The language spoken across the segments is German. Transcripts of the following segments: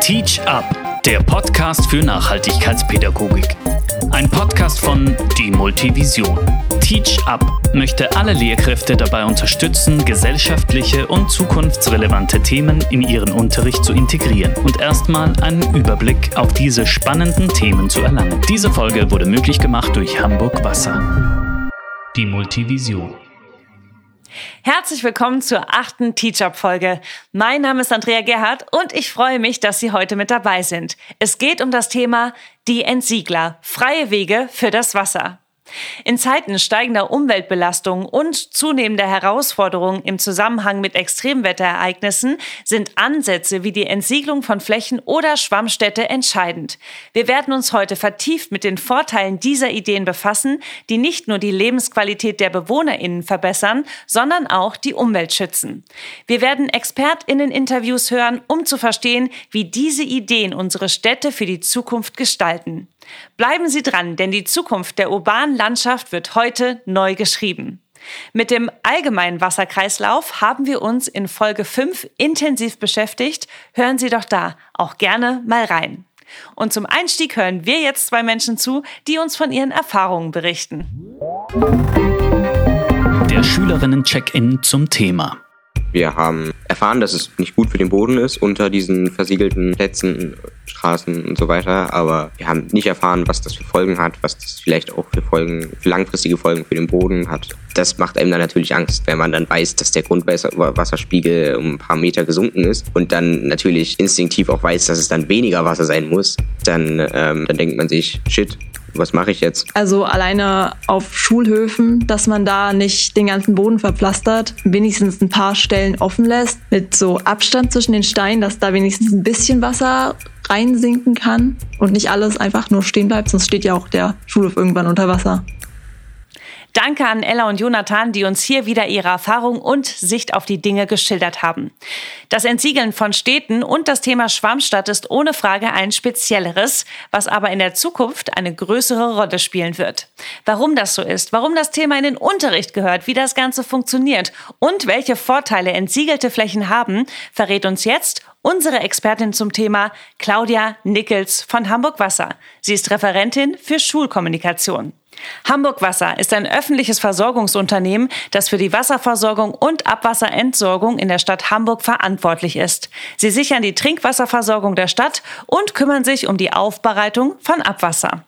Teach Up, der Podcast für Nachhaltigkeitspädagogik. Ein Podcast von Die Multivision. Teach Up möchte alle Lehrkräfte dabei unterstützen, gesellschaftliche und zukunftsrelevante Themen in ihren Unterricht zu integrieren und erstmal einen Überblick auf diese spannenden Themen zu erlangen. Diese Folge wurde möglich gemacht durch Hamburg Wasser. Die Multivision. Herzlich willkommen zur achten Teach-Up-Folge. Mein Name ist Andrea Gerhardt und ich freue mich, dass Sie heute mit dabei sind. Es geht um das Thema die Entsiegler, freie Wege für das Wasser. In Zeiten steigender Umweltbelastung und zunehmender Herausforderungen im Zusammenhang mit Extremwetterereignissen sind Ansätze wie die Entsiegelung von Flächen oder Schwammstädte entscheidend. Wir werden uns heute vertieft mit den Vorteilen dieser Ideen befassen, die nicht nur die Lebensqualität der BewohnerInnen verbessern, sondern auch die Umwelt schützen. Wir werden ExpertInnen-Interviews hören, um zu verstehen, wie diese Ideen unsere Städte für die Zukunft gestalten. Bleiben Sie dran, denn die Zukunft der urbanen Landschaft wird heute neu geschrieben. Mit dem allgemeinen Wasserkreislauf haben wir uns in Folge 5 intensiv beschäftigt. Hören Sie doch da auch gerne mal rein. Und zum Einstieg hören wir jetzt zwei Menschen zu, die uns von ihren Erfahrungen berichten. Der Schülerinnen-Check-In zum Thema. Wir haben erfahren, dass es nicht gut für den Boden ist unter diesen versiegelten Plätzen, Straßen und so weiter. Aber wir haben nicht erfahren, was das für Folgen hat, was das vielleicht auch für Folgen, für langfristige Folgen für den Boden hat. Das macht einem dann natürlich Angst, wenn man dann weiß, dass der Grundwasserspiegel um ein paar Meter gesunken ist und dann natürlich instinktiv auch weiß, dass es dann weniger Wasser sein muss. Dann, ähm, dann denkt man sich, shit, was mache ich jetzt? Also alleine auf Schulhöfen, dass man da nicht den ganzen Boden verpflastert, wenigstens ein paar Stellen offen lässt, mit so Abstand zwischen den Steinen, dass da wenigstens ein bisschen Wasser reinsinken kann und nicht alles einfach nur stehen bleibt, sonst steht ja auch der Schulhof irgendwann unter Wasser. Danke an Ella und Jonathan, die uns hier wieder ihre Erfahrung und Sicht auf die Dinge geschildert haben. Das Entsiegeln von Städten und das Thema Schwammstadt ist ohne Frage ein spezielleres, was aber in der Zukunft eine größere Rolle spielen wird. Warum das so ist, warum das Thema in den Unterricht gehört, wie das Ganze funktioniert und welche Vorteile entsiegelte Flächen haben, verrät uns jetzt unsere Expertin zum Thema Claudia Nickels von Hamburg Wasser. Sie ist Referentin für Schulkommunikation. Hamburg Wasser ist ein öffentliches Versorgungsunternehmen, das für die Wasserversorgung und Abwasserentsorgung in der Stadt Hamburg verantwortlich ist. Sie sichern die Trinkwasserversorgung der Stadt und kümmern sich um die Aufbereitung von Abwasser.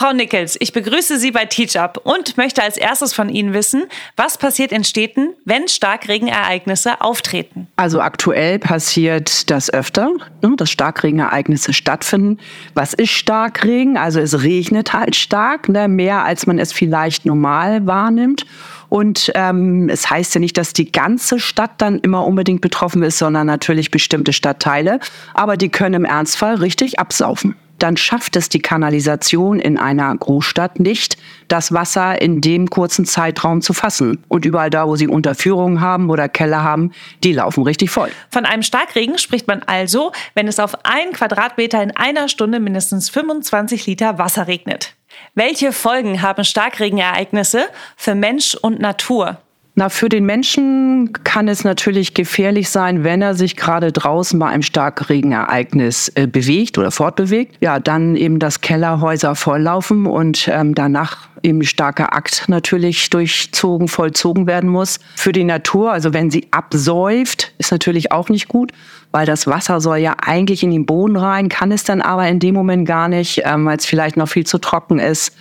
Frau Nickels, ich begrüße Sie bei TeachUp und möchte als erstes von Ihnen wissen, was passiert in Städten, wenn Starkregenereignisse auftreten? Also aktuell passiert das öfter, ne, dass Starkregenereignisse stattfinden. Was ist Starkregen? Also es regnet halt stark, ne, mehr als man es vielleicht normal wahrnimmt. Und ähm, es heißt ja nicht, dass die ganze Stadt dann immer unbedingt betroffen ist, sondern natürlich bestimmte Stadtteile. Aber die können im Ernstfall richtig absaufen dann schafft es die Kanalisation in einer Großstadt nicht, das Wasser in dem kurzen Zeitraum zu fassen. Und überall da, wo sie Unterführungen haben oder Keller haben, die laufen richtig voll. Von einem Starkregen spricht man also, wenn es auf einen Quadratmeter in einer Stunde mindestens 25 Liter Wasser regnet. Welche Folgen haben Starkregenereignisse für Mensch und Natur? Na, für den Menschen kann es natürlich gefährlich sein, wenn er sich gerade draußen bei einem Starkregenereignis äh, bewegt oder fortbewegt. Ja, dann eben das Kellerhäuser volllaufen und ähm, danach eben starker Akt natürlich durchzogen, vollzogen werden muss. Für die Natur, also wenn sie absäuft, ist natürlich auch nicht gut, weil das Wasser soll ja eigentlich in den Boden rein, kann es dann aber in dem Moment gar nicht, ähm, weil es vielleicht noch viel zu trocken ist.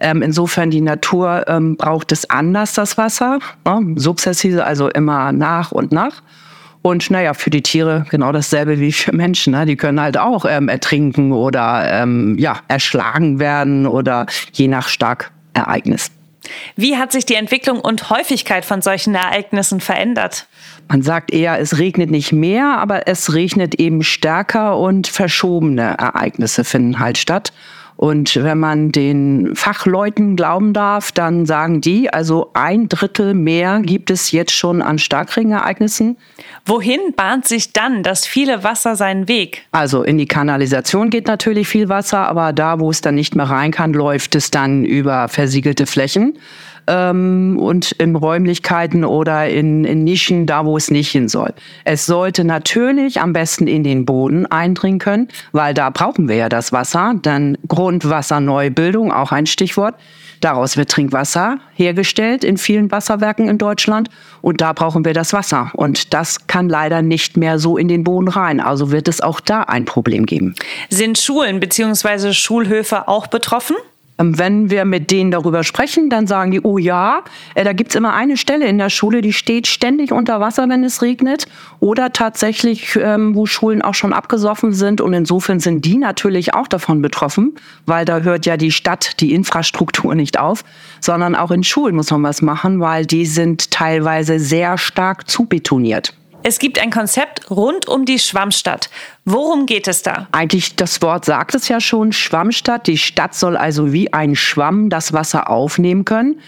Ähm, insofern die Natur ähm, braucht es anders, das Wasser. Ne? Subzessive, also immer nach und nach. Und naja, für die Tiere genau dasselbe wie für Menschen. Ne? Die können halt auch ähm, ertrinken oder ähm, ja, erschlagen werden oder je nach Starkereignis. Wie hat sich die Entwicklung und Häufigkeit von solchen Ereignissen verändert? Man sagt eher, es regnet nicht mehr, aber es regnet eben stärker und verschobene Ereignisse finden halt statt. Und wenn man den Fachleuten glauben darf, dann sagen die, also ein Drittel mehr gibt es jetzt schon an Starkregenereignissen. Wohin bahnt sich dann das viele Wasser seinen Weg? Also in die Kanalisation geht natürlich viel Wasser, aber da, wo es dann nicht mehr rein kann, läuft es dann über versiegelte Flächen. Ähm, und in Räumlichkeiten oder in, in Nischen, da wo es nicht hin soll. Es sollte natürlich am besten in den Boden eindringen können, weil da brauchen wir ja das Wasser. Dann Grundwasserneubildung, auch ein Stichwort. Daraus wird Trinkwasser hergestellt in vielen Wasserwerken in Deutschland und da brauchen wir das Wasser. Und das kann leider nicht mehr so in den Boden rein. Also wird es auch da ein Problem geben. Sind Schulen bzw. Schulhöfe auch betroffen? Ähm, wenn wir mit denen darüber sprechen, dann sagen die, oh ja, äh, da gibt's immer eine Stelle in der Schule, die steht ständig unter Wasser, wenn es regnet. Oder tatsächlich, ähm, wo Schulen auch schon abgesoffen sind. Und insofern sind die natürlich auch davon betroffen, weil da hört ja die Stadt, die Infrastruktur nicht auf, sondern auch in Schulen muss man was machen, weil die sind teilweise sehr stark zubetoniert. Es gibt ein Konzept rund um die Schwammstadt. Worum geht es da? Eigentlich, das Wort sagt es ja schon, Schwammstadt. Die Stadt soll also wie ein Schwamm das Wasser aufnehmen können.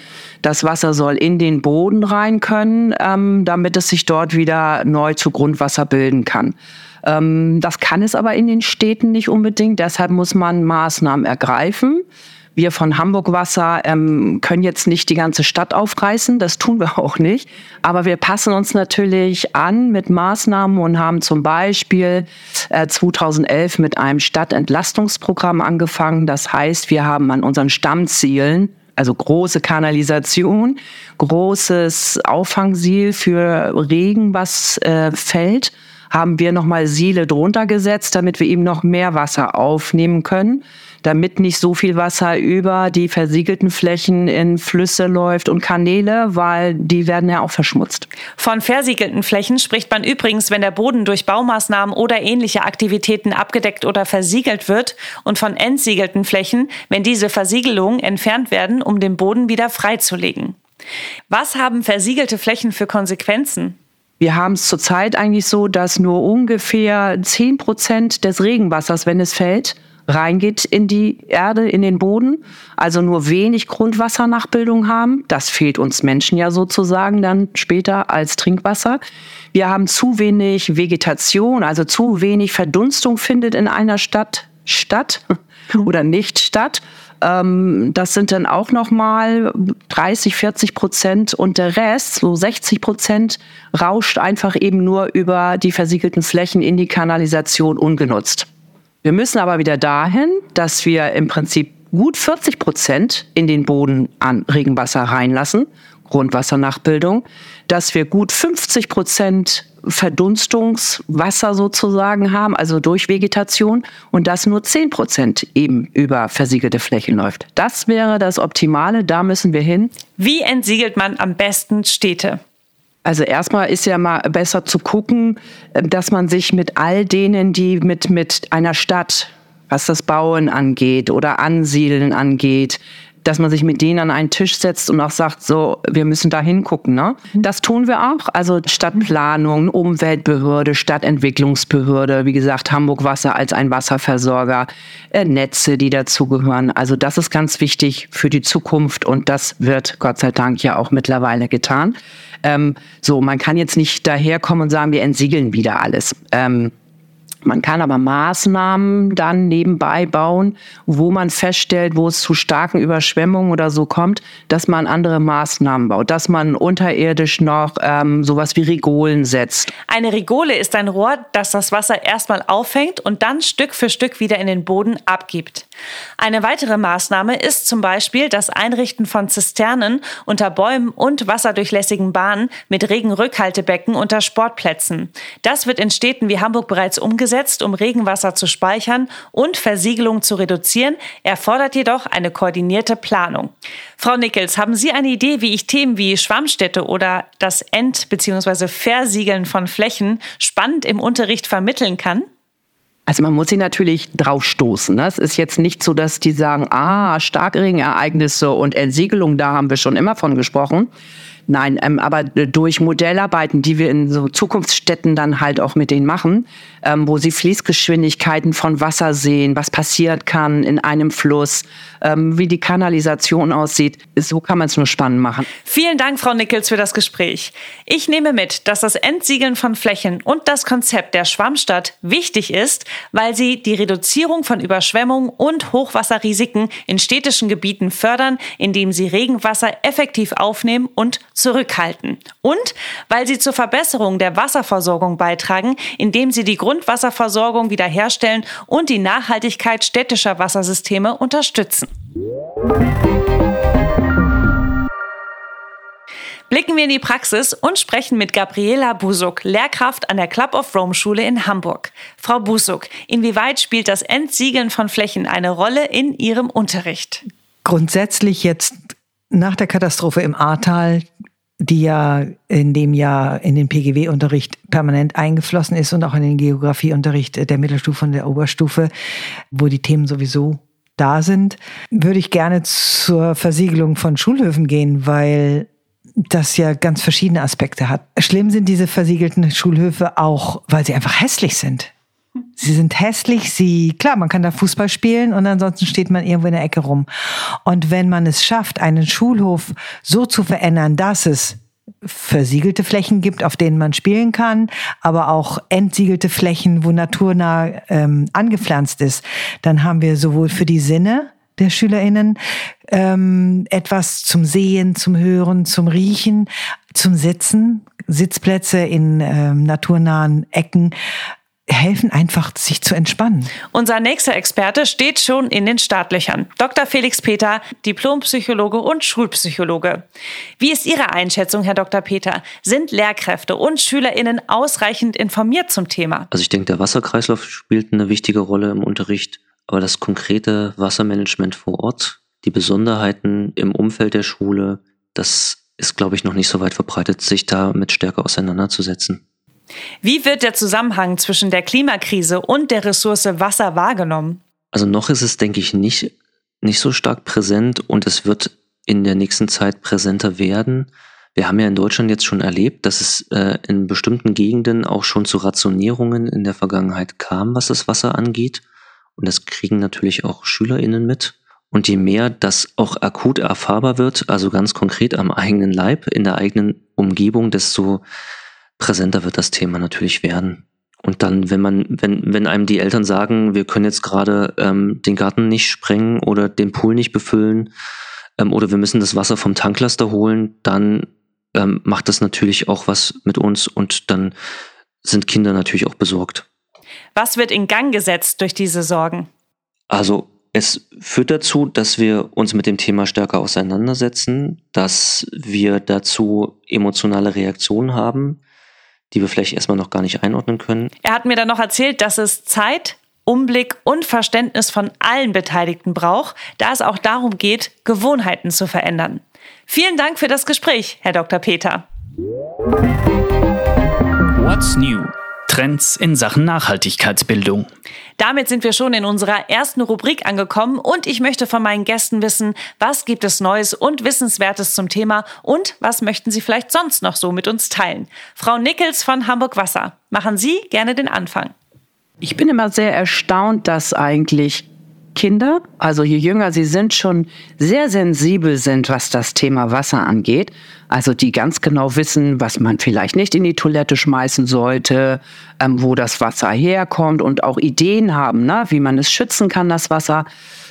Das Wasser soll in den Boden rein können, ähm, damit es sich dort wieder neu zu Grundwasser bilden kann. Ähm, das kann es aber in den Städten nicht unbedingt. Deshalb muss man Maßnahmen ergreifen. Wir von Hamburg Wasser ähm, können jetzt nicht die ganze Stadt aufreißen, das tun wir auch nicht. Aber wir passen uns natürlich an mit Maßnahmen und haben zum Beispiel äh, 2011 mit einem Stadtentlastungsprogramm angefangen. Das heißt, wir haben an unseren Stammzielen also große Kanalisation, großes Auffangsiel für Regen, was äh, fällt, haben wir nochmal Siele drunter gesetzt, damit wir eben noch mehr Wasser aufnehmen können damit nicht so viel Wasser über die versiegelten Flächen in Flüsse läuft und Kanäle, weil die werden ja auch verschmutzt. Von versiegelten Flächen spricht man übrigens, wenn der Boden durch Baumaßnahmen oder ähnliche Aktivitäten abgedeckt oder versiegelt wird und von entsiegelten Flächen, wenn diese Versiegelungen entfernt werden, um den Boden wieder freizulegen. Was haben versiegelte Flächen für Konsequenzen? Wir haben es zurzeit eigentlich so, dass nur ungefähr 10 Prozent des Regenwassers, wenn es fällt, reingeht in die Erde, in den Boden, also nur wenig Grundwassernachbildung haben. Das fehlt uns Menschen ja sozusagen dann später als Trinkwasser. Wir haben zu wenig Vegetation, also zu wenig Verdunstung findet in einer Stadt statt oder nicht statt. Ähm, das sind dann auch nochmal 30, 40 Prozent und der Rest, so 60 Prozent, rauscht einfach eben nur über die versiegelten Flächen in die Kanalisation ungenutzt. Wir müssen aber wieder dahin, dass wir im Prinzip gut 40 Prozent in den Boden an Regenwasser reinlassen, Grundwassernachbildung, dass wir gut 50 Prozent Verdunstungswasser sozusagen haben, also durch Vegetation, und dass nur 10 Prozent eben über versiegelte Flächen läuft. Das wäre das Optimale, da müssen wir hin. Wie entsiegelt man am besten Städte? Also erstmal ist ja mal besser zu gucken, äh, dass man sich mit all denen, die mit, mit einer Stadt, was das Bauen angeht oder Ansiedeln angeht, dass man sich mit denen an einen Tisch setzt und auch sagt, so, wir müssen da hingucken. Ne? Das tun wir auch. Also Stadtplanung, Umweltbehörde, Stadtentwicklungsbehörde, wie gesagt, Hamburg Wasser als ein Wasserversorger, äh, Netze, die dazugehören. Also das ist ganz wichtig für die Zukunft und das wird Gott sei Dank ja auch mittlerweile getan. Ähm, so, man kann jetzt nicht daherkommen und sagen, wir entsiegeln wieder alles. Ähm, man kann aber Maßnahmen dann nebenbei bauen, wo man feststellt, wo es zu starken Überschwemmungen oder so kommt, dass man andere Maßnahmen baut, dass man unterirdisch noch ähm, sowas wie Rigolen setzt. Eine Rigole ist ein Rohr, das das Wasser erstmal auffängt und dann Stück für Stück wieder in den Boden abgibt. Eine weitere Maßnahme ist zum Beispiel das Einrichten von Zisternen unter Bäumen und wasserdurchlässigen Bahnen mit Regenrückhaltebecken unter Sportplätzen. Das wird in Städten wie Hamburg bereits umgesetzt eingesetzt, um Regenwasser zu speichern und Versiegelung zu reduzieren, erfordert jedoch eine koordinierte Planung. Frau Nickels, haben Sie eine Idee, wie ich Themen wie Schwammstädte oder das Ent- bzw. Versiegeln von Flächen spannend im Unterricht vermitteln kann? Also man muss sie natürlich draufstoßen. Ne? Es ist jetzt nicht so, dass die sagen, ah, Starkregenereignisse und Entsiegelung, da haben wir schon immer von gesprochen. Nein, ähm, aber durch Modellarbeiten, die wir in so Zukunftsstädten dann halt auch mit denen machen, ähm, wo sie Fließgeschwindigkeiten von Wasser sehen, was passieren kann in einem Fluss, ähm, wie die Kanalisation aussieht. So kann man es nur spannend machen. Vielen Dank, Frau Nickels, für das Gespräch. Ich nehme mit, dass das Entsiegeln von Flächen und das Konzept der Schwammstadt wichtig ist, weil sie die Reduzierung von Überschwemmungen und Hochwasserrisiken in städtischen Gebieten fördern, indem sie Regenwasser effektiv aufnehmen und zurückhalten. Und weil sie zur Verbesserung der Wasserversorgung beitragen, indem sie die Grundwasserversorgung wiederherstellen und die Nachhaltigkeit städtischer Wassersysteme unterstützen. Blicken wir in die Praxis und sprechen mit Gabriela Busuk, Lehrkraft an der Club of Rome Schule in Hamburg. Frau Busuk, inwieweit spielt das Entsiegeln von Flächen eine Rolle in Ihrem Unterricht? Grundsätzlich jetzt nach der Katastrophe im Ahrtal die ja in dem Jahr in den PGW-Unterricht permanent eingeflossen ist und auch in den Geografieunterricht der Mittelstufe und der Oberstufe, wo die Themen sowieso da sind, würde ich gerne zur Versiegelung von Schulhöfen gehen, weil das ja ganz verschiedene Aspekte hat. Schlimm sind diese versiegelten Schulhöfe auch, weil sie einfach hässlich sind. Sie sind hässlich, sie, klar, man kann da Fußball spielen und ansonsten steht man irgendwo in der Ecke rum. Und wenn man es schafft, einen Schulhof so zu verändern, dass es versiegelte Flächen gibt, auf denen man spielen kann, aber auch entsiegelte Flächen, wo naturnah ähm, angepflanzt ist, dann haben wir sowohl für die Sinne der SchülerInnen ähm, etwas zum Sehen, zum Hören, zum Riechen, zum Sitzen, Sitzplätze in ähm, naturnahen Ecken, helfen einfach, sich zu entspannen. Unser nächster Experte steht schon in den Startlöchern. Dr. Felix Peter, Diplompsychologe und Schulpsychologe. Wie ist Ihre Einschätzung, Herr Dr. Peter? Sind Lehrkräfte und SchülerInnen ausreichend informiert zum Thema? Also ich denke, der Wasserkreislauf spielt eine wichtige Rolle im Unterricht, aber das konkrete Wassermanagement vor Ort, die Besonderheiten im Umfeld der Schule, das ist, glaube ich, noch nicht so weit verbreitet, sich damit stärker auseinanderzusetzen. Wie wird der Zusammenhang zwischen der Klimakrise und der Ressource Wasser wahrgenommen? Also noch ist es, denke ich, nicht, nicht so stark präsent und es wird in der nächsten Zeit präsenter werden. Wir haben ja in Deutschland jetzt schon erlebt, dass es äh, in bestimmten Gegenden auch schon zu Rationierungen in der Vergangenheit kam, was das Wasser angeht. Und das kriegen natürlich auch SchülerInnen mit. Und je mehr das auch akut erfahrbar wird, also ganz konkret am eigenen Leib, in der eigenen Umgebung, desto präsenter wird das Thema natürlich werden. Und dann, wenn man, wenn, wenn einem die Eltern sagen, wir können jetzt gerade ähm, den Garten nicht sprengen oder den Pool nicht befüllen ähm, oder wir müssen das Wasser vom Tanklaster holen, dann ähm, macht das natürlich auch was mit uns und dann sind Kinder natürlich auch besorgt. Was wird in Gang gesetzt durch diese Sorgen? Also es führt dazu, dass wir uns mit dem Thema stärker auseinandersetzen, dass wir dazu emotionale Reaktionen haben, die wir vielleicht erstmal noch gar nicht einordnen können. Er hat mir dann noch erzählt, dass es Zeit, Umblick und Verständnis von allen Beteiligten braucht, da es auch darum geht, Gewohnheiten zu verändern. Vielen Dank für das Gespräch, Herr Dr. Peter. What's new? Trends in Sachen Nachhaltigkeitsbildung. Damit sind wir schon in unserer ersten Rubrik angekommen und ich möchte von meinen Gästen wissen, was gibt es Neues und Wissenswertes zum Thema und was möchten Sie vielleicht sonst noch so mit uns teilen? Frau Nickels von Hamburg Wasser, machen Sie gerne den Anfang. Ich bin immer sehr erstaunt, dass eigentlich Kinder, also je jünger sie sind, schon sehr sensibel sind, was das Thema Wasser angeht. Also die ganz genau wissen, was man vielleicht nicht in die Toilette schmeißen sollte, ähm, wo das Wasser herkommt und auch Ideen haben, ne, wie man es schützen kann, das Wasser.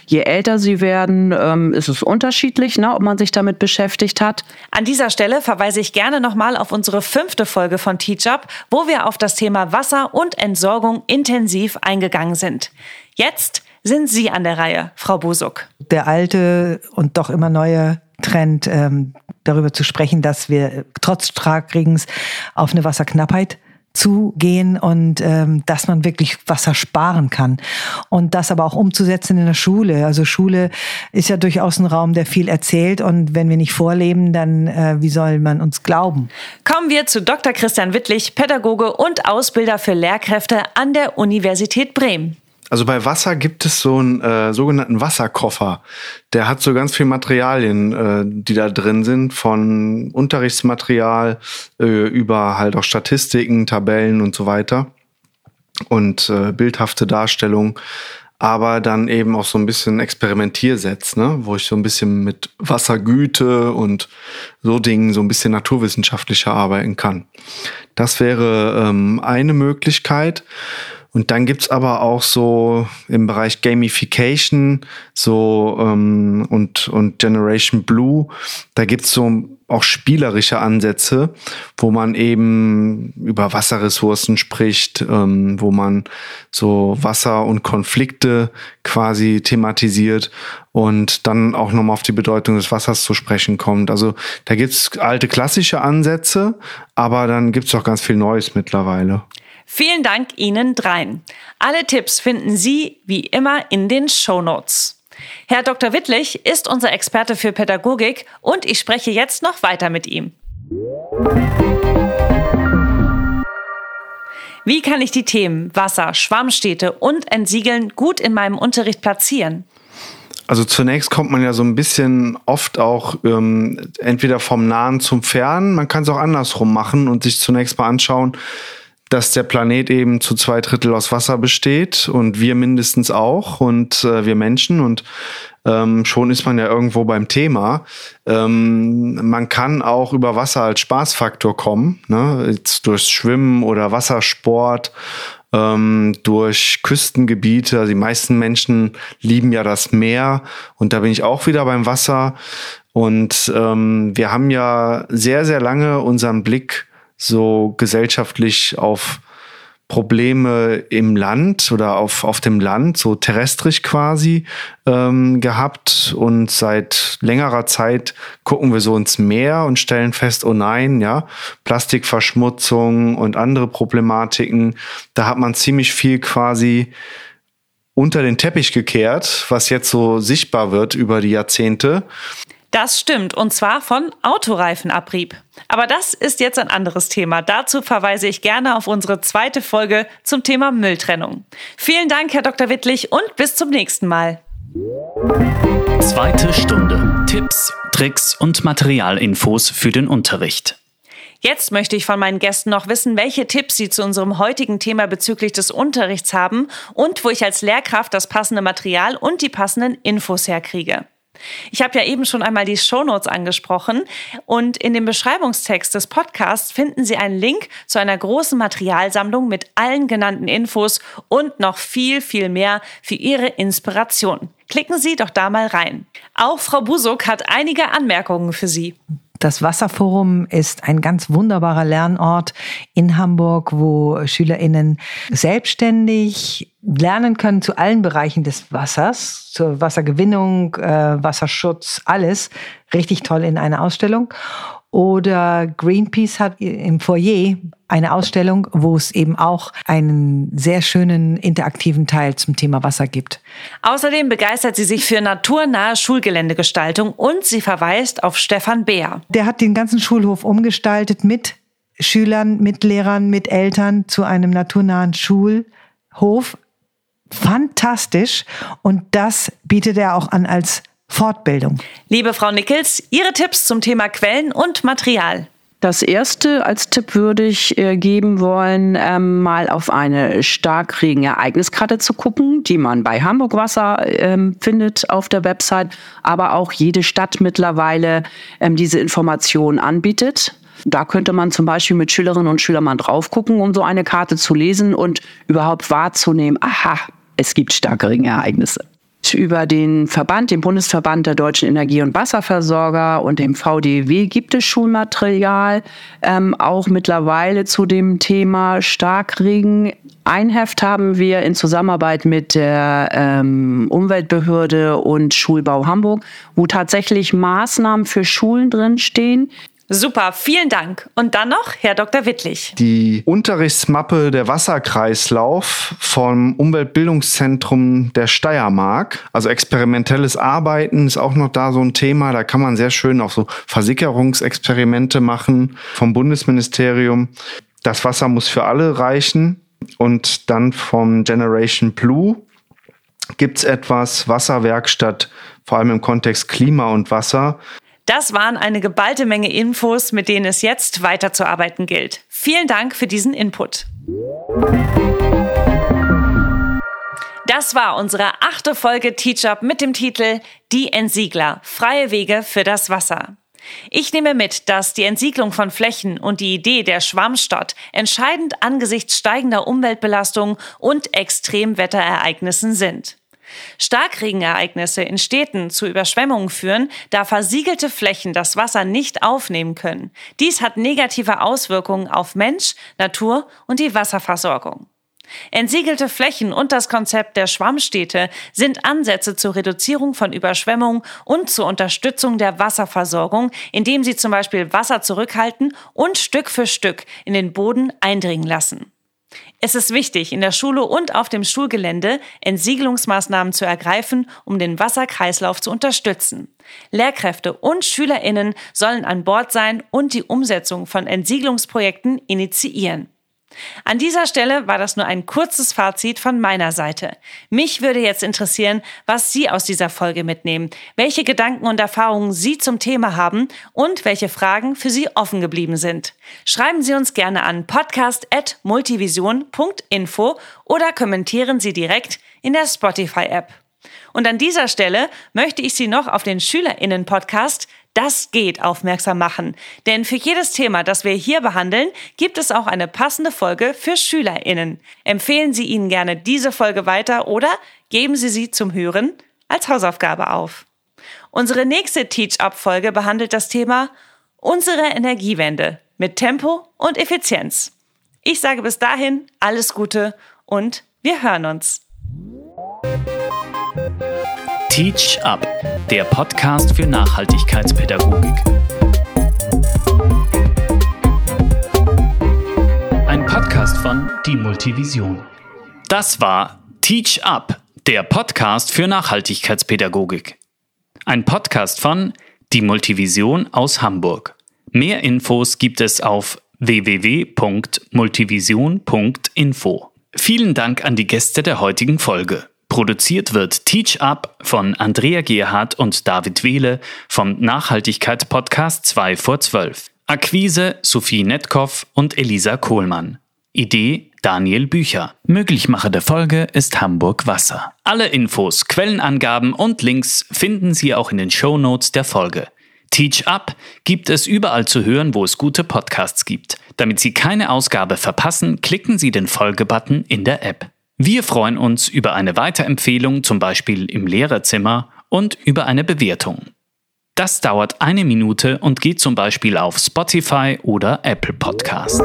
Je älter sie werden, ähm, ist es unterschiedlich, ne, ob man sich damit beschäftigt hat. An dieser Stelle verweise ich gerne nochmal auf unsere fünfte Folge von TeachUp, wo wir auf das Thema Wasser und Entsorgung intensiv eingegangen sind. Jetzt sind Sie an der Reihe, Frau Busuk. Der alte und doch immer neue Trend, ähm, darüber zu sprechen, dass wir trotz Tragregens auf eine Wasserknappheit zugehen und ähm, dass man wirklich Wasser sparen kann und das aber auch umzusetzen in der Schule. Also Schule ist ja durchaus ein Raum, der viel erzählt und wenn wir nicht vorleben, dann äh, wie soll man uns glauben? Kommen wir zu Dr. Christian Wittlich, Pädagoge und Ausbilder für Lehrkräfte an der Universität Bremen. Also bei Wasser gibt es so einen äh, sogenannten Wasserkoffer. Der hat so ganz viel Materialien, äh, die da drin sind, von Unterrichtsmaterial äh, über halt auch Statistiken, Tabellen und so weiter und äh, bildhafte Darstellung. aber dann eben auch so ein bisschen Experimentiersetz, ne? wo ich so ein bisschen mit Wassergüte und so Dingen so ein bisschen naturwissenschaftlicher arbeiten kann. Das wäre ähm, eine Möglichkeit. Und dann gibt's aber auch so im Bereich Gamification so ähm, und, und Generation Blue, da gibt's so auch spielerische Ansätze, wo man eben über Wasserressourcen spricht, ähm, wo man so Wasser und Konflikte quasi thematisiert und dann auch nochmal auf die Bedeutung des Wassers zu sprechen kommt. Also da gibt's alte klassische Ansätze, aber dann gibt's auch ganz viel Neues mittlerweile. Vielen Dank Ihnen dreien. Alle Tipps finden Sie wie immer in den Show Notes. Herr Dr. Wittlich ist unser Experte für Pädagogik und ich spreche jetzt noch weiter mit ihm. Wie kann ich die Themen Wasser, Schwammstädte und Entsiegeln gut in meinem Unterricht platzieren? Also zunächst kommt man ja so ein bisschen oft auch ähm, entweder vom Nahen zum Fernen. Man kann es auch andersrum machen und sich zunächst mal anschauen, dass der Planet eben zu zwei Drittel aus Wasser besteht und wir mindestens auch und äh, wir Menschen und ähm, schon ist man ja irgendwo beim Thema. Ähm, man kann auch über Wasser als Spaßfaktor kommen, ne? Jetzt durch Schwimmen oder Wassersport, ähm, durch Küstengebiete. Also die meisten Menschen lieben ja das Meer und da bin ich auch wieder beim Wasser. Und ähm, wir haben ja sehr, sehr lange unseren Blick so gesellschaftlich auf Probleme im Land oder auf, auf dem Land, so terrestrisch quasi, ähm, gehabt. Und seit längerer Zeit gucken wir so ins Meer und stellen fest, oh nein, ja, Plastikverschmutzung und andere Problematiken. Da hat man ziemlich viel quasi unter den Teppich gekehrt, was jetzt so sichtbar wird über die Jahrzehnte. Das stimmt, und zwar von Autoreifenabrieb. Aber das ist jetzt ein anderes Thema. Dazu verweise ich gerne auf unsere zweite Folge zum Thema Mülltrennung. Vielen Dank, Herr Dr. Wittlich, und bis zum nächsten Mal. Zweite Stunde. Tipps, Tricks und Materialinfos für den Unterricht. Jetzt möchte ich von meinen Gästen noch wissen, welche Tipps sie zu unserem heutigen Thema bezüglich des Unterrichts haben und wo ich als Lehrkraft das passende Material und die passenden Infos herkriege. Ich habe ja eben schon einmal die Shownotes angesprochen und in dem Beschreibungstext des Podcasts finden Sie einen Link zu einer großen Materialsammlung mit allen genannten Infos und noch viel, viel mehr für Ihre Inspiration. Klicken Sie doch da mal rein. Auch Frau Busuk hat einige Anmerkungen für Sie. Das Wasserforum ist ein ganz wunderbarer Lernort in Hamburg, wo SchülerInnen selbstständig lernen können zu allen Bereichen des Wassers, zur Wassergewinnung, äh, Wasserschutz, alles. Richtig toll in einer Ausstellung. Oder Greenpeace hat im Foyer eine Ausstellung, wo es eben auch einen sehr schönen interaktiven Teil zum Thema Wasser gibt. Außerdem begeistert sie sich für naturnahe Schulgeländegestaltung und sie verweist auf Stefan Beer. Der hat den ganzen Schulhof umgestaltet mit Schülern, mit Lehrern, mit Eltern zu einem naturnahen Schulhof. Fantastisch. Und das bietet er auch an als Fortbildung. Liebe Frau Nickels, Ihre Tipps zum Thema Quellen und Material. Das erste als Tipp würde ich äh, geben wollen, ähm, mal auf eine Starkregen-Ereigniskarte zu gucken, die man bei Hamburg Wasser ähm, findet auf der Website, aber auch jede Stadt mittlerweile ähm, diese Informationen anbietet. Da könnte man zum Beispiel mit Schülerinnen und Schülern mal drauf gucken, um so eine Karte zu lesen und überhaupt wahrzunehmen, aha, es gibt Starkregen-Ereignisse über den Verband, den Bundesverband der deutschen Energie- und Wasserversorger und dem VDW gibt es Schulmaterial, ähm, auch mittlerweile zu dem Thema Starkregen. Ein Heft haben wir in Zusammenarbeit mit der ähm, Umweltbehörde und Schulbau Hamburg, wo tatsächlich Maßnahmen für Schulen drinstehen, Super, vielen Dank. Und dann noch Herr Dr. Wittlich. Die Unterrichtsmappe der Wasserkreislauf vom Umweltbildungszentrum der Steiermark. Also experimentelles Arbeiten ist auch noch da so ein Thema. Da kann man sehr schön auch so Versickerungsexperimente machen vom Bundesministerium. Das Wasser muss für alle reichen. Und dann vom Generation Blue gibt es etwas Wasserwerkstatt, vor allem im Kontext Klima und Wasser. Das waren eine geballte Menge Infos, mit denen es jetzt weiterzuarbeiten gilt. Vielen Dank für diesen Input. Das war unsere achte Folge Teach Up mit dem Titel Die Entsiegler. Freie Wege für das Wasser. Ich nehme mit, dass die Entsiedlung von Flächen und die Idee der Schwammstadt entscheidend angesichts steigender Umweltbelastung und Extremwetterereignissen sind. Starkregenereignisse in Städten zu Überschwemmungen führen, da versiegelte Flächen das Wasser nicht aufnehmen können. Dies hat negative Auswirkungen auf Mensch, Natur und die Wasserversorgung. Entsiegelte Flächen und das Konzept der Schwammstädte sind Ansätze zur Reduzierung von Überschwemmungen und zur Unterstützung der Wasserversorgung, indem sie zum Beispiel Wasser zurückhalten und Stück für Stück in den Boden eindringen lassen. Es ist wichtig, in der Schule und auf dem Schulgelände Entsiegelungsmaßnahmen zu ergreifen, um den Wasserkreislauf zu unterstützen. Lehrkräfte und Schülerinnen sollen an Bord sein und die Umsetzung von Entsiegelungsprojekten initiieren. An dieser Stelle war das nur ein kurzes Fazit von meiner Seite. Mich würde jetzt interessieren, was Sie aus dieser Folge mitnehmen, welche Gedanken und Erfahrungen Sie zum Thema haben und welche Fragen für Sie offen geblieben sind. Schreiben Sie uns gerne an podcast.multivision.info oder kommentieren Sie direkt in der Spotify-App. Und an dieser Stelle möchte ich Sie noch auf den Schülerinnen-Podcast das geht aufmerksam machen. Denn für jedes Thema, das wir hier behandeln, gibt es auch eine passende Folge für SchülerInnen. Empfehlen Sie ihnen gerne diese Folge weiter oder geben Sie sie zum Hören als Hausaufgabe auf. Unsere nächste Teach-Up-Folge behandelt das Thema unsere Energiewende mit Tempo und Effizienz. Ich sage bis dahin alles Gute und wir hören uns. Teach Up, der Podcast für Nachhaltigkeitspädagogik. Ein Podcast von Die Multivision. Das war Teach Up, der Podcast für Nachhaltigkeitspädagogik. Ein Podcast von Die Multivision aus Hamburg. Mehr Infos gibt es auf www.multivision.info. Vielen Dank an die Gäste der heutigen Folge. Produziert wird Teach Up von Andrea Gerhardt und David Wehle vom Nachhaltigkeit-Podcast 2 vor 12. Akquise Sophie Netkoff und Elisa Kohlmann. Idee Daniel Bücher. Möglichmacher der Folge ist Hamburg Wasser. Alle Infos, Quellenangaben und Links finden Sie auch in den Show Notes der Folge. Teach Up gibt es überall zu hören, wo es gute Podcasts gibt. Damit Sie keine Ausgabe verpassen, klicken Sie den Folgebutton in der App. Wir freuen uns über eine Weiterempfehlung, zum Beispiel im Lehrerzimmer, und über eine Bewertung. Das dauert eine Minute und geht zum Beispiel auf Spotify oder Apple Podcast.